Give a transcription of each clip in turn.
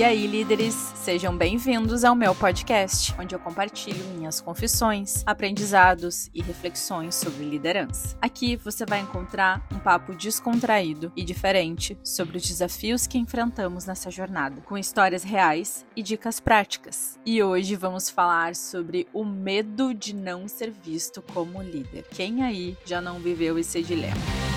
E aí, líderes, sejam bem-vindos ao meu podcast, onde eu compartilho minhas confissões, aprendizados e reflexões sobre liderança. Aqui você vai encontrar um papo descontraído e diferente sobre os desafios que enfrentamos nessa jornada, com histórias reais e dicas práticas. E hoje vamos falar sobre o medo de não ser visto como líder. Quem aí já não viveu esse dilema?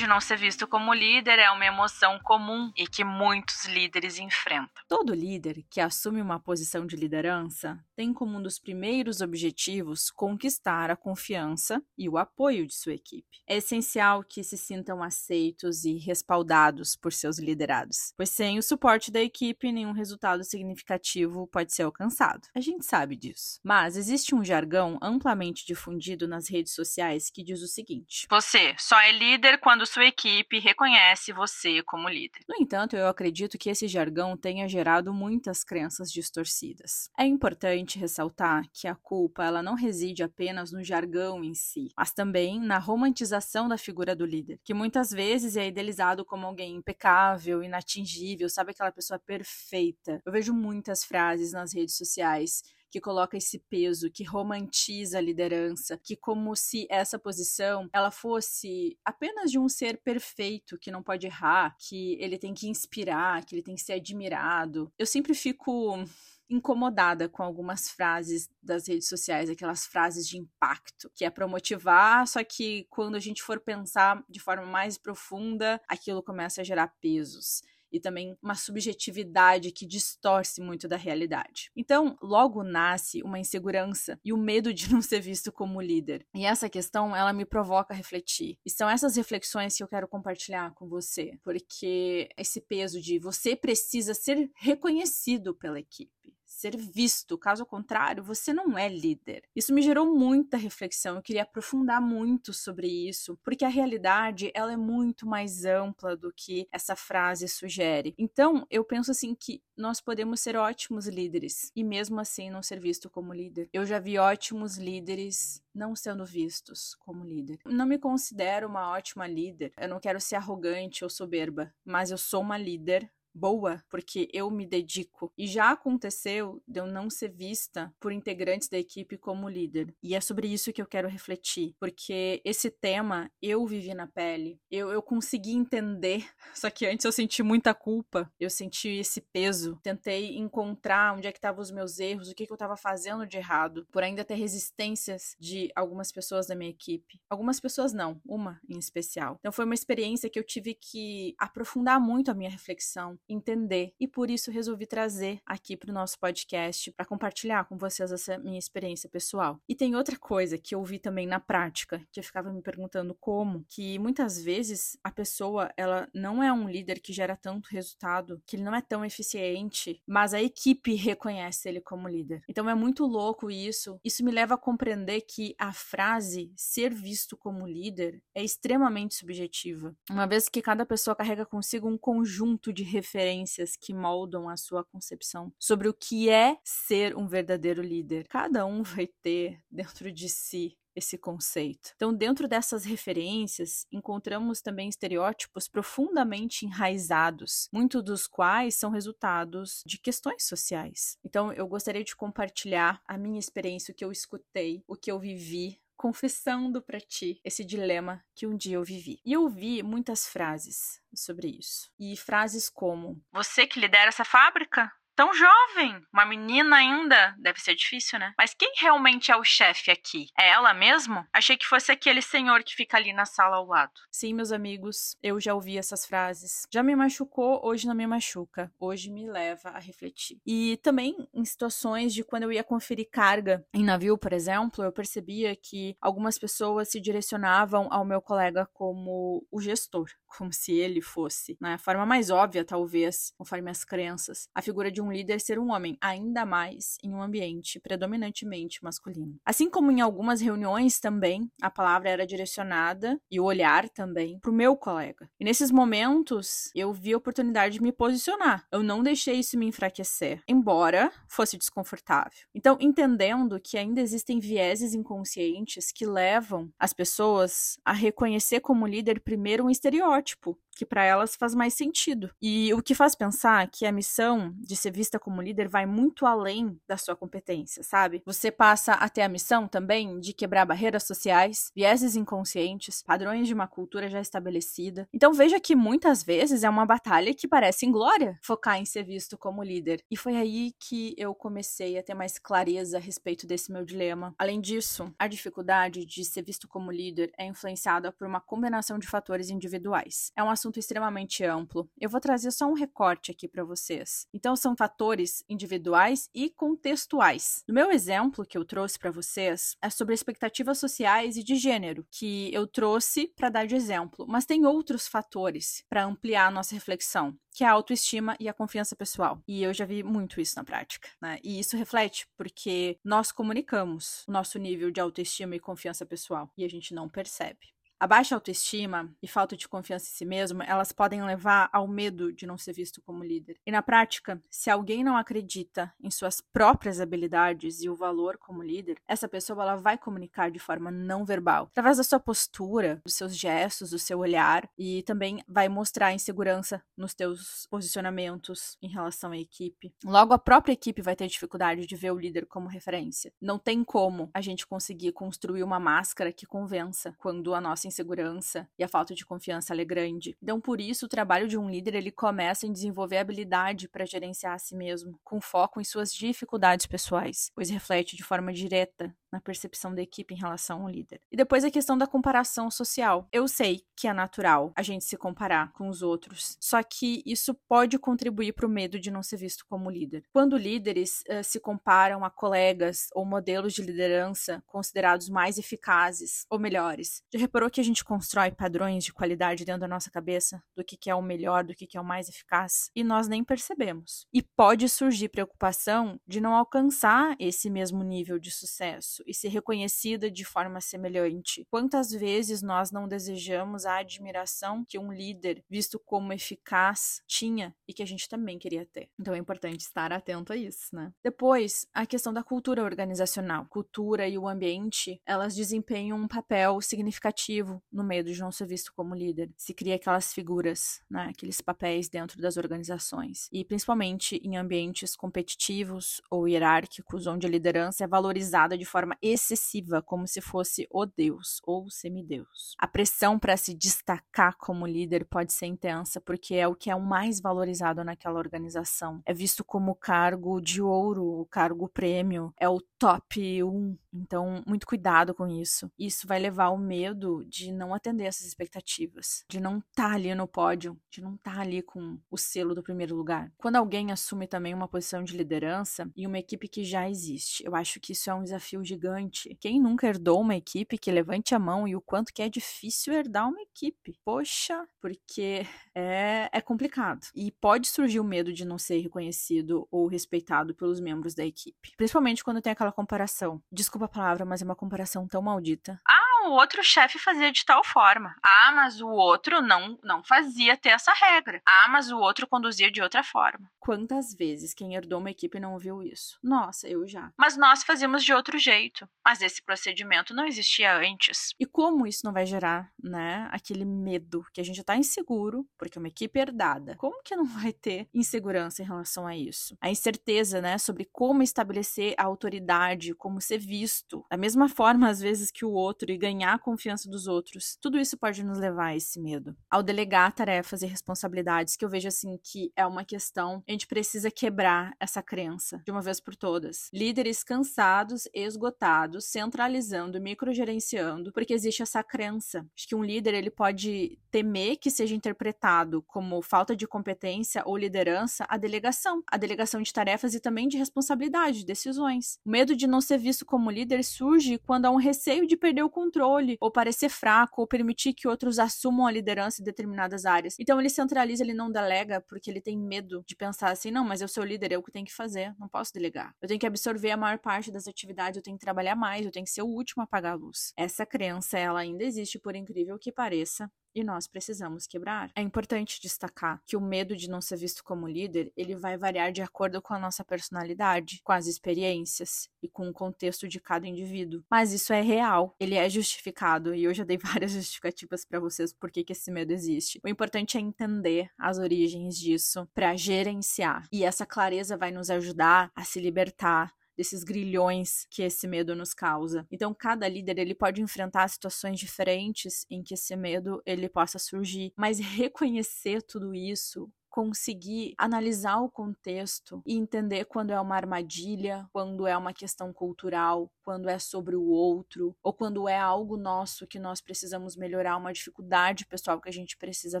De não ser visto como líder é uma emoção comum e que muitos líderes enfrentam. Todo líder que assume uma posição de liderança tem como um dos primeiros objetivos conquistar a confiança e o apoio de sua equipe. É essencial que se sintam aceitos e respaldados por seus liderados, pois sem o suporte da equipe, nenhum resultado significativo pode ser alcançado. A gente sabe disso. Mas existe um jargão amplamente difundido nas redes sociais que diz o seguinte: Você só é líder quando sua equipe reconhece você como líder. No entanto, eu acredito que esse jargão tenha gerado muitas crenças distorcidas. É importante ressaltar que a culpa ela não reside apenas no jargão em si, mas também na romantização da figura do líder, que muitas vezes é idealizado como alguém impecável, inatingível, sabe aquela pessoa perfeita. Eu vejo muitas frases nas redes sociais que coloca esse peso, que romantiza a liderança, que como se essa posição ela fosse apenas de um ser perfeito, que não pode errar, que ele tem que inspirar, que ele tem que ser admirado. Eu sempre fico incomodada com algumas frases das redes sociais, aquelas frases de impacto, que é para motivar, só que quando a gente for pensar de forma mais profunda, aquilo começa a gerar pesos e também uma subjetividade que distorce muito da realidade. Então, logo nasce uma insegurança e o medo de não ser visto como líder. E essa questão, ela me provoca a refletir. E são essas reflexões que eu quero compartilhar com você, porque esse peso de você precisa ser reconhecido pela equipe ser visto. Caso contrário, você não é líder. Isso me gerou muita reflexão. Eu queria aprofundar muito sobre isso, porque a realidade ela é muito mais ampla do que essa frase sugere. Então, eu penso assim que nós podemos ser ótimos líderes e mesmo assim não ser visto como líder. Eu já vi ótimos líderes não sendo vistos como líder. Não me considero uma ótima líder. Eu não quero ser arrogante ou soberba, mas eu sou uma líder boa, porque eu me dedico. E já aconteceu de eu não ser vista por integrantes da equipe como líder. E é sobre isso que eu quero refletir, porque esse tema eu vivi na pele, eu, eu consegui entender, só que antes eu senti muita culpa, eu senti esse peso, tentei encontrar onde é que estavam os meus erros, o que, que eu estava fazendo de errado, por ainda ter resistências de algumas pessoas da minha equipe. Algumas pessoas não, uma em especial. Então foi uma experiência que eu tive que aprofundar muito a minha reflexão, entender. E por isso resolvi trazer aqui para o nosso podcast para compartilhar com vocês essa minha experiência pessoal. E tem outra coisa que eu vi também na prática, que eu ficava me perguntando como, que muitas vezes a pessoa, ela não é um líder que gera tanto resultado, que ele não é tão eficiente, mas a equipe reconhece ele como líder. Então é muito louco isso. Isso me leva a compreender que a frase ser visto como líder é extremamente subjetiva, uma vez que cada pessoa carrega consigo um conjunto de referências referências que moldam a sua concepção sobre o que é ser um verdadeiro líder. Cada um vai ter dentro de si esse conceito. Então, dentro dessas referências, encontramos também estereótipos profundamente enraizados, muitos dos quais são resultados de questões sociais. Então, eu gostaria de compartilhar a minha experiência, o que eu escutei, o que eu vivi confessando para ti esse dilema que um dia eu vivi. E eu vi muitas frases sobre isso. E frases como: Você que lidera essa fábrica? Tão jovem, uma menina ainda, deve ser difícil, né? Mas quem realmente é o chefe aqui? É ela mesmo? Achei que fosse aquele senhor que fica ali na sala ao lado. Sim, meus amigos, eu já ouvi essas frases. Já me machucou, hoje não me machuca. Hoje me leva a refletir. E também em situações de quando eu ia conferir carga em navio, por exemplo, eu percebia que algumas pessoas se direcionavam ao meu colega como o gestor, como se ele fosse, né? A forma mais óbvia, talvez, conforme as crenças, a figura de um líder ser um homem, ainda mais em um ambiente predominantemente masculino. Assim como em algumas reuniões também, a palavra era direcionada e o olhar também para o meu colega. E nesses momentos eu vi a oportunidade de me posicionar. Eu não deixei isso me enfraquecer, embora fosse desconfortável. Então, entendendo que ainda existem vieses inconscientes que levam as pessoas a reconhecer como líder primeiro um estereótipo que para elas faz mais sentido. E o que faz pensar que a missão de ser vista como líder vai muito além da sua competência, sabe? Você passa a ter a missão também de quebrar barreiras sociais, vieses inconscientes, padrões de uma cultura já estabelecida. Então veja que muitas vezes é uma batalha que parece inglória focar em ser visto como líder. E foi aí que eu comecei a ter mais clareza a respeito desse meu dilema. Além disso, a dificuldade de ser visto como líder é influenciada por uma combinação de fatores individuais. É um assunto extremamente amplo. Eu vou trazer só um recorte aqui para vocês. Então, são fatores individuais e contextuais. No meu exemplo que eu trouxe para vocês é sobre expectativas sociais e de gênero, que eu trouxe para dar de exemplo, mas tem outros fatores para ampliar a nossa reflexão que é a autoestima e a confiança pessoal. E eu já vi muito isso na prática, né? E isso reflete porque nós comunicamos o nosso nível de autoestima e confiança pessoal e a gente não percebe. A baixa autoestima e falta de confiança em si mesmo, elas podem levar ao medo de não ser visto como líder. E na prática, se alguém não acredita em suas próprias habilidades e o valor como líder, essa pessoa ela vai comunicar de forma não verbal, através da sua postura, dos seus gestos, do seu olhar e também vai mostrar insegurança nos teus posicionamentos em relação à equipe. Logo a própria equipe vai ter dificuldade de ver o líder como referência. Não tem como a gente conseguir construir uma máscara que convença quando a nossa insegurança e a falta de confiança é grande. Então, por isso, o trabalho de um líder ele começa em desenvolver habilidade para gerenciar a si mesmo, com foco em suas dificuldades pessoais, pois reflete de forma direta na percepção da equipe em relação ao líder. E depois a questão da comparação social. Eu sei que é natural a gente se comparar com os outros, só que isso pode contribuir para o medo de não ser visto como líder. Quando líderes uh, se comparam a colegas ou modelos de liderança considerados mais eficazes ou melhores, já reparou que a gente constrói padrões de qualidade dentro da nossa cabeça do que, que é o melhor, do que, que é o mais eficaz, e nós nem percebemos. E pode surgir preocupação de não alcançar esse mesmo nível de sucesso e ser reconhecida de forma semelhante. Quantas vezes nós não desejamos a admiração que um líder, visto como eficaz, tinha e que a gente também queria ter? Então é importante estar atento a isso, né? Depois, a questão da cultura organizacional. Cultura e o ambiente, elas desempenham um papel significativo no meio de não ser visto como líder. Se cria aquelas figuras, né, aqueles papéis dentro das organizações. E principalmente em ambientes competitivos ou hierárquicos, onde a liderança é valorizada de forma forma excessiva, como se fosse o Deus ou o semideus. A pressão para se destacar como líder pode ser intensa, porque é o que é o mais valorizado naquela organização. É visto como o cargo de ouro, o cargo prêmio, é o top 1. Então, muito cuidado com isso. Isso vai levar ao medo de não atender essas expectativas, de não estar tá ali no pódio, de não estar tá ali com o selo do primeiro lugar. Quando alguém assume também uma posição de liderança e uma equipe que já existe, eu acho que isso é um desafio gigante. Quem nunca herdou uma equipe que levante a mão e o quanto que é difícil herdar uma equipe? Poxa, porque é, é complicado. E pode surgir o medo de não ser reconhecido ou respeitado pelos membros da equipe. Principalmente quando tem aquela comparação. Desculpa a palavra, mas é uma comparação tão maldita. Ah, o outro chefe fazia de tal forma. Ah, mas o outro não, não fazia ter essa regra. Ah, mas o outro conduzia de outra forma. Quantas vezes quem herdou uma equipe não ouviu isso? Nossa, eu já. Mas nós fazíamos de outro jeito. Mas esse procedimento não existia antes. E como isso não vai gerar, né, aquele medo que a gente já tá inseguro, porque é uma equipe herdada. Como que não vai ter insegurança em relação a isso? A incerteza, né, sobre como estabelecer a autoridade, como ser visto, da mesma forma às vezes que o outro e ganhar ganhar a confiança dos outros. Tudo isso pode nos levar a esse medo. Ao delegar tarefas e responsabilidades, que eu vejo assim que é uma questão, a gente precisa quebrar essa crença de uma vez por todas. Líderes cansados, esgotados, centralizando, microgerenciando, porque existe essa crença de que um líder ele pode temer que seja interpretado como falta de competência ou liderança a delegação, a delegação de tarefas e também de responsabilidade, de decisões. O medo de não ser visto como líder surge quando há um receio de perder o controle controle, ou parecer fraco, ou permitir que outros assumam a liderança em determinadas áreas. Então ele centraliza, ele não delega, porque ele tem medo de pensar assim: não, mas eu sou o líder, eu que tenho que fazer, não posso delegar. Eu tenho que absorver a maior parte das atividades, eu tenho que trabalhar mais, eu tenho que ser o último a apagar a luz. Essa crença, ela ainda existe, por incrível que pareça, e nós precisamos quebrar. É importante destacar que o medo de não ser visto como líder, ele vai variar de acordo com a nossa personalidade, com as experiências e com o contexto de cada indivíduo. Mas isso é real, ele é justificado e eu já dei várias justificativas para vocês por que, esse medo existe. O importante é entender as origens disso para gerenciar. E essa clareza vai nos ajudar a se libertar desses grilhões que esse medo nos causa. Então, cada líder ele pode enfrentar situações diferentes em que esse medo ele possa surgir, mas reconhecer tudo isso conseguir analisar o contexto e entender quando é uma armadilha, quando é uma questão cultural, quando é sobre o outro, ou quando é algo nosso que nós precisamos melhorar, uma dificuldade pessoal que a gente precisa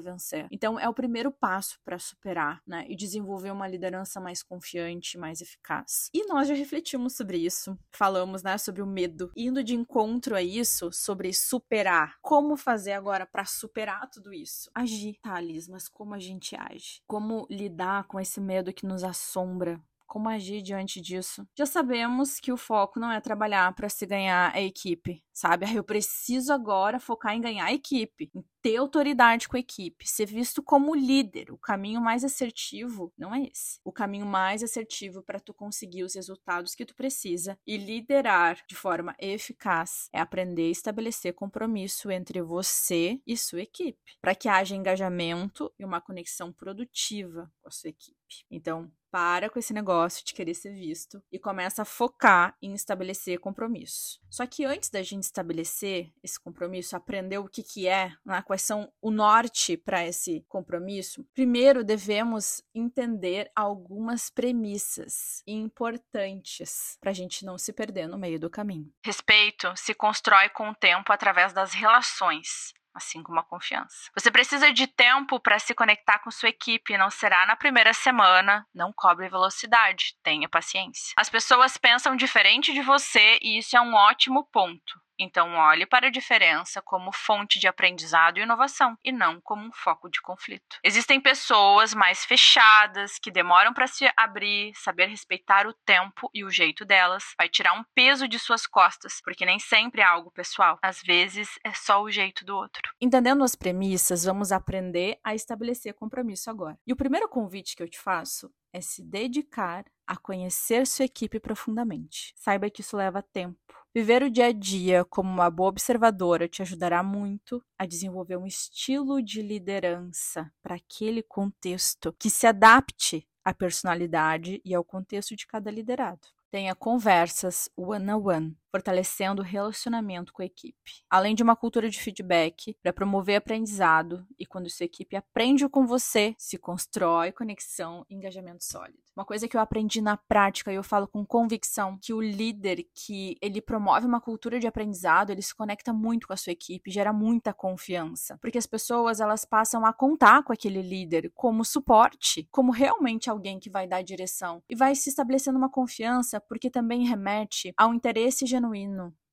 vencer. Então, é o primeiro passo para superar, né? E desenvolver uma liderança mais confiante, mais eficaz. E nós já refletimos sobre isso, falamos, né, sobre o medo, indo de encontro a isso, sobre superar. Como fazer agora para superar tudo isso? Agir, Thales, mas como a gente age? Como lidar com esse medo que nos assombra, como agir diante disso. Já sabemos que o foco não é trabalhar para se ganhar a equipe, sabe? Eu preciso agora focar em ganhar a equipe, em ter autoridade com a equipe, ser visto como líder. O caminho mais assertivo não é esse. O caminho mais assertivo para tu conseguir os resultados que tu precisa e liderar de forma eficaz é aprender a estabelecer compromisso entre você e sua equipe, para que haja engajamento e uma conexão produtiva com a sua equipe. Então, para com esse negócio de querer ser visto e começa a focar em estabelecer compromisso. Só que antes da gente estabelecer esse compromisso, aprender o que, que é, né, quais são o norte para esse compromisso, primeiro devemos entender algumas premissas importantes para a gente não se perder no meio do caminho. Respeito se constrói com o tempo através das relações assim como a confiança. Você precisa de tempo para se conectar com sua equipe, não será na primeira semana, não cobre velocidade, tenha paciência. As pessoas pensam diferente de você e isso é um ótimo ponto. Então, olhe para a diferença como fonte de aprendizado e inovação, e não como um foco de conflito. Existem pessoas mais fechadas que demoram para se abrir, saber respeitar o tempo e o jeito delas, vai tirar um peso de suas costas, porque nem sempre é algo pessoal. Às vezes é só o jeito do outro. Entendendo as premissas, vamos aprender a estabelecer compromisso agora. E o primeiro convite que eu te faço é se dedicar a conhecer sua equipe profundamente. Saiba que isso leva tempo. Viver o dia a dia como uma boa observadora te ajudará muito a desenvolver um estilo de liderança para aquele contexto que se adapte à personalidade e ao contexto de cada liderado. Tenha conversas one-on-one, -on -one, fortalecendo o relacionamento com a equipe. Além de uma cultura de feedback para promover aprendizado e quando sua equipe aprende com você, se constrói conexão e engajamento sólido. Uma coisa que eu aprendi na prática e eu falo com convicção que o líder que ele promove uma cultura de aprendizado, ele se conecta muito com a sua equipe, gera muita confiança, porque as pessoas elas passam a contar com aquele líder como suporte, como realmente alguém que vai dar direção e vai se estabelecendo uma confiança porque também remete ao interesse genuíno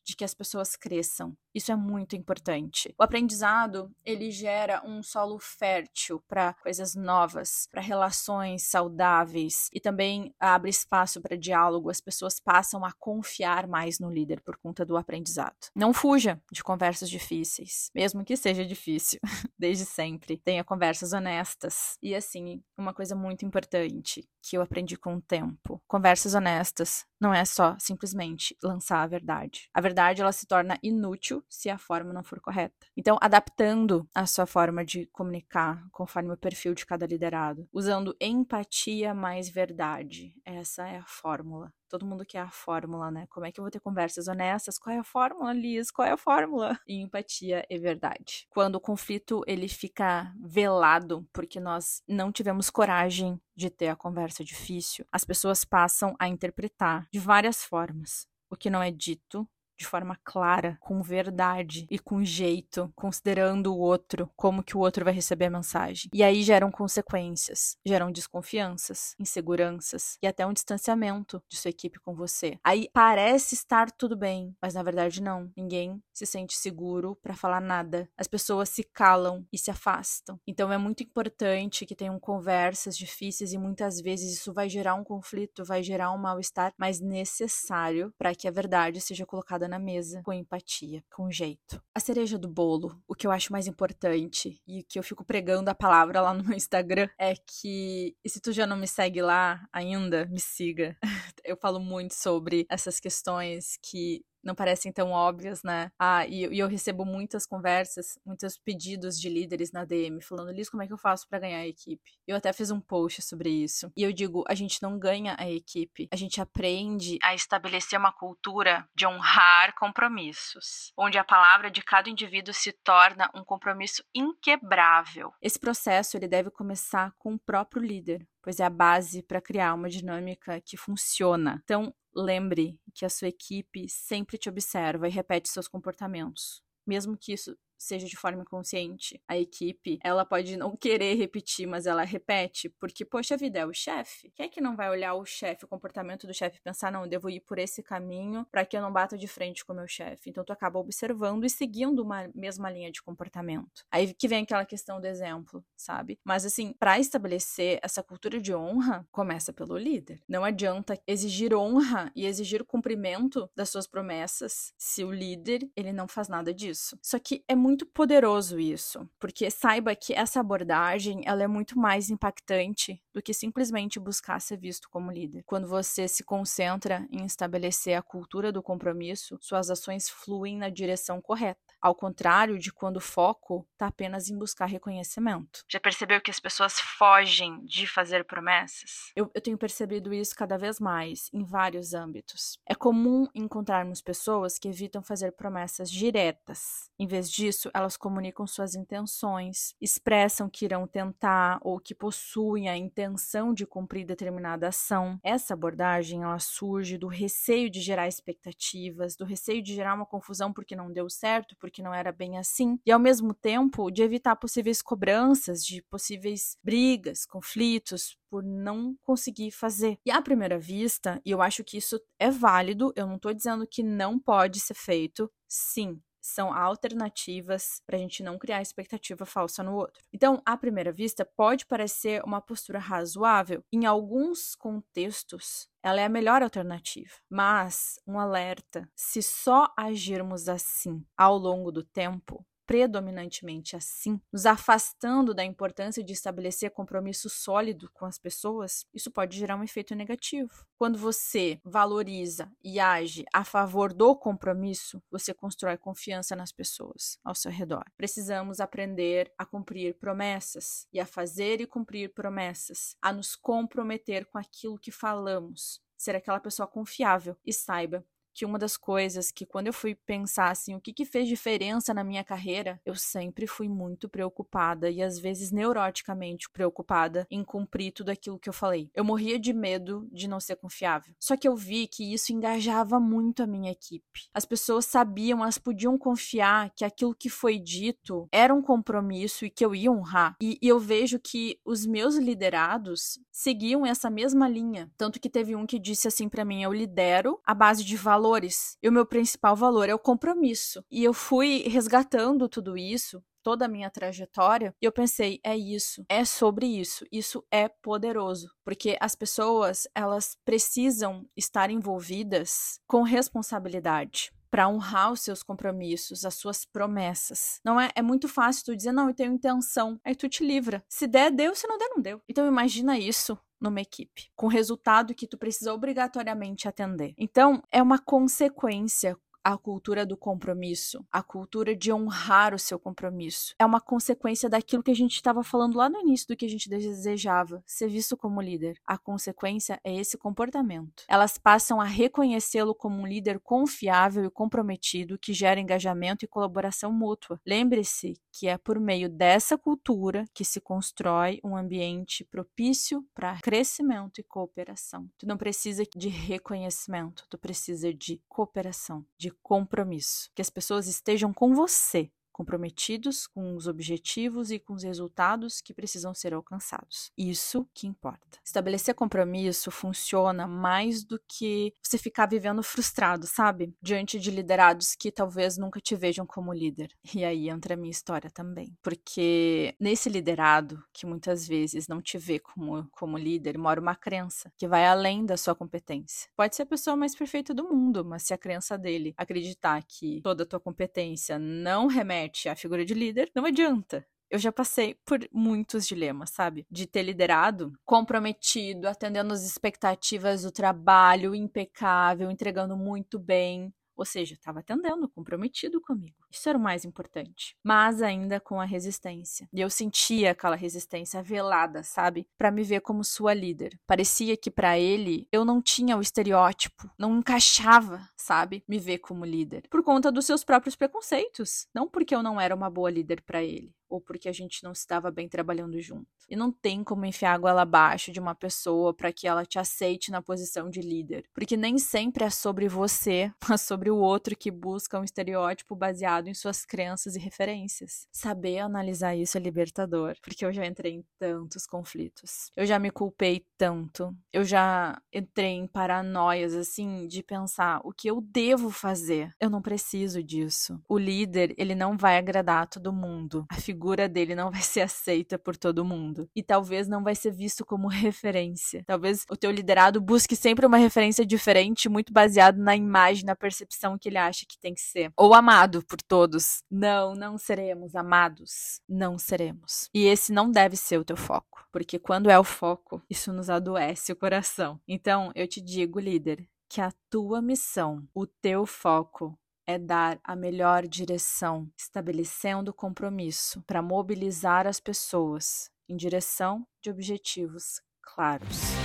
de que as pessoas cresçam. Isso é muito importante. O aprendizado, ele gera um solo fértil para coisas novas, para relações saudáveis e também abre espaço para diálogo. As pessoas passam a confiar mais no líder por conta do aprendizado. Não fuja de conversas difíceis, mesmo que seja difícil, desde sempre. Tenha conversas honestas. E assim, uma coisa muito importante que eu aprendi com o tempo. Conversas honestas não é só simplesmente lançar a verdade. A verdade ela se torna inútil se a forma não for correta. Então, adaptando a sua forma de comunicar conforme o perfil de cada liderado, usando empatia mais verdade. Essa é a fórmula. Todo mundo quer a fórmula, né? Como é que eu vou ter conversas honestas? Qual é a fórmula, Liz? Qual é a fórmula? E empatia e verdade. Quando o conflito ele fica velado porque nós não tivemos coragem de ter a conversa difícil, as pessoas passam a interpretar de várias formas o que não é dito de forma clara, com verdade e com jeito, considerando o outro, como que o outro vai receber a mensagem. E aí geram consequências, geram desconfianças, inseguranças e até um distanciamento de sua equipe com você. Aí parece estar tudo bem, mas na verdade não. Ninguém se sente seguro para falar nada. As pessoas se calam e se afastam. Então é muito importante que tenham conversas difíceis e muitas vezes isso vai gerar um conflito, vai gerar um mal-estar, mas necessário para que a verdade seja colocada na mesa com empatia, com jeito. A cereja do bolo, o que eu acho mais importante e que eu fico pregando a palavra lá no meu Instagram é que, e se tu já não me segue lá ainda, me siga. Eu falo muito sobre essas questões que não parecem tão óbvias, né? Ah, e, e, eu recebo muitas conversas, muitos pedidos de líderes na DM falando, Liz, como é que eu faço para ganhar a equipe? Eu até fiz um post sobre isso. E eu digo, a gente não ganha a equipe, a gente aprende a estabelecer uma cultura de honrar compromissos, onde a palavra de cada indivíduo se torna um compromisso inquebrável. Esse processo ele deve começar com o próprio líder, pois é a base para criar uma dinâmica que funciona. Então, lembre que a sua equipe sempre te observa e repete seus comportamentos, mesmo que isso seja de forma inconsciente, a equipe, ela pode não querer repetir, mas ela repete, porque, poxa vida, é o chefe. Quem é que não vai olhar o chefe, o comportamento do chefe e pensar, não, eu devo ir por esse caminho para que eu não bata de frente com o meu chefe? Então, tu acaba observando e seguindo uma mesma linha de comportamento. Aí que vem aquela questão do exemplo, sabe? Mas, assim, para estabelecer essa cultura de honra, começa pelo líder. Não adianta exigir honra e exigir cumprimento das suas promessas se o líder, ele não faz nada disso. Só que é muito muito poderoso isso, porque saiba que essa abordagem ela é muito mais impactante do que simplesmente buscar ser visto como líder. Quando você se concentra em estabelecer a cultura do compromisso, suas ações fluem na direção correta ao contrário de quando o foco está apenas em buscar reconhecimento. Já percebeu que as pessoas fogem de fazer promessas? Eu, eu tenho percebido isso cada vez mais em vários âmbitos. É comum encontrarmos pessoas que evitam fazer promessas diretas. Em vez disso, elas comunicam suas intenções, expressam que irão tentar ou que possuem a intenção de cumprir determinada ação. Essa abordagem ela surge do receio de gerar expectativas, do receio de gerar uma confusão porque não deu certo, porque que não era bem assim, e ao mesmo tempo de evitar possíveis cobranças, de possíveis brigas, conflitos, por não conseguir fazer. E à primeira vista, e eu acho que isso é válido, eu não estou dizendo que não pode ser feito, sim, são alternativas para a gente não criar expectativa falsa no outro. Então, à primeira vista, pode parecer uma postura razoável. Em alguns contextos, ela é a melhor alternativa. Mas, um alerta: se só agirmos assim ao longo do tempo, predominantemente assim, nos afastando da importância de estabelecer compromisso sólido com as pessoas, isso pode gerar um efeito negativo. Quando você valoriza e age a favor do compromisso, você constrói confiança nas pessoas ao seu redor. Precisamos aprender a cumprir promessas e a fazer e cumprir promessas, a nos comprometer com aquilo que falamos, ser aquela pessoa confiável e saiba que uma das coisas que quando eu fui pensar assim, o que que fez diferença na minha carreira, eu sempre fui muito preocupada e às vezes neuroticamente preocupada em cumprir tudo aquilo que eu falei. Eu morria de medo de não ser confiável. Só que eu vi que isso engajava muito a minha equipe. As pessoas sabiam, elas podiam confiar que aquilo que foi dito era um compromisso e que eu ia honrar. E, e eu vejo que os meus liderados seguiam essa mesma linha, tanto que teve um que disse assim para mim: eu lidero a base de valor valores. E o meu principal valor é o compromisso. E eu fui resgatando tudo isso toda a minha trajetória, e eu pensei, é isso, é sobre isso, isso é poderoso, porque as pessoas, elas precisam estar envolvidas com responsabilidade para honrar os seus compromissos, as suas promessas. Não é, é muito fácil tu dizer, não, eu tenho intenção, aí tu te livra. Se der, deu, se não der, não deu. Então imagina isso numa equipe, com resultado que tu precisa obrigatoriamente atender. Então, é uma consequência a cultura do compromisso, a cultura de honrar o seu compromisso. É uma consequência daquilo que a gente estava falando lá no início do que a gente desejava, ser visto como líder. A consequência é esse comportamento. Elas passam a reconhecê-lo como um líder confiável e comprometido que gera engajamento e colaboração mútua. Lembre-se que é por meio dessa cultura que se constrói um ambiente propício para crescimento e cooperação. Tu não precisa de reconhecimento, tu precisa de cooperação, de compromisso. Que as pessoas estejam com você, comprometidos com os objetivos e com os resultados que precisam ser alcançados. Isso que importa. Estabelecer compromisso funciona mais do que você ficar vivendo frustrado, sabe? Diante de liderados que talvez nunca te vejam como líder. E aí entra a minha história também. Porque nesse liderado, que muitas vezes não te vê como, como líder, mora uma crença que vai além da sua competência. Pode ser a pessoa mais perfeita do mundo, mas se a crença dele acreditar que toda a tua competência não remete remete à figura de líder, não adianta. Eu já passei por muitos dilemas, sabe? De ter liderado comprometido, atendendo as expectativas do trabalho, impecável, entregando muito bem, ou seja, estava atendendo, comprometido comigo. Isso era o mais importante. Mas ainda com a resistência. E eu sentia aquela resistência velada, sabe? Para me ver como sua líder. Parecia que para ele eu não tinha o estereótipo, não encaixava, sabe? Me ver como líder. Por conta dos seus próprios preconceitos. Não porque eu não era uma boa líder para ele ou porque a gente não estava bem trabalhando junto. E não tem como enfiar a goela abaixo de uma pessoa para que ela te aceite na posição de líder, porque nem sempre é sobre você, mas sobre o outro que busca um estereótipo baseado em suas crenças e referências. Saber analisar isso é libertador, porque eu já entrei em tantos conflitos. Eu já me culpei tanto. Eu já entrei em paranoias assim de pensar o que eu devo fazer. Eu não preciso disso. O líder, ele não vai agradar todo mundo. A figura figura dele não vai ser aceita por todo mundo. E talvez não vai ser visto como referência. Talvez o teu liderado busque sempre uma referência diferente, muito baseado na imagem, na percepção que ele acha que tem que ser. Ou amado por todos. Não, não seremos amados. Não seremos. E esse não deve ser o teu foco. Porque quando é o foco, isso nos adoece o coração. Então, eu te digo, líder, que a tua missão, o teu foco, é dar a melhor direção, estabelecendo compromisso para mobilizar as pessoas em direção de objetivos claros.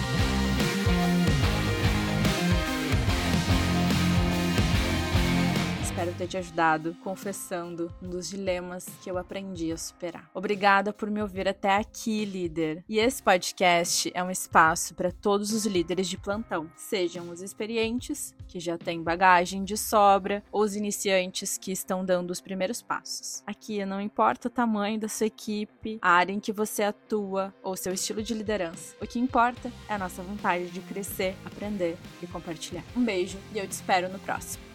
Espero ter te ajudado confessando um dos dilemas que eu aprendi a superar. Obrigada por me ouvir até aqui, líder. E esse podcast é um espaço para todos os líderes de plantão, sejam os experientes, que já têm bagagem de sobra, ou os iniciantes que estão dando os primeiros passos. Aqui não importa o tamanho da sua equipe, a área em que você atua ou seu estilo de liderança. O que importa é a nossa vontade de crescer, aprender e compartilhar. Um beijo e eu te espero no próximo.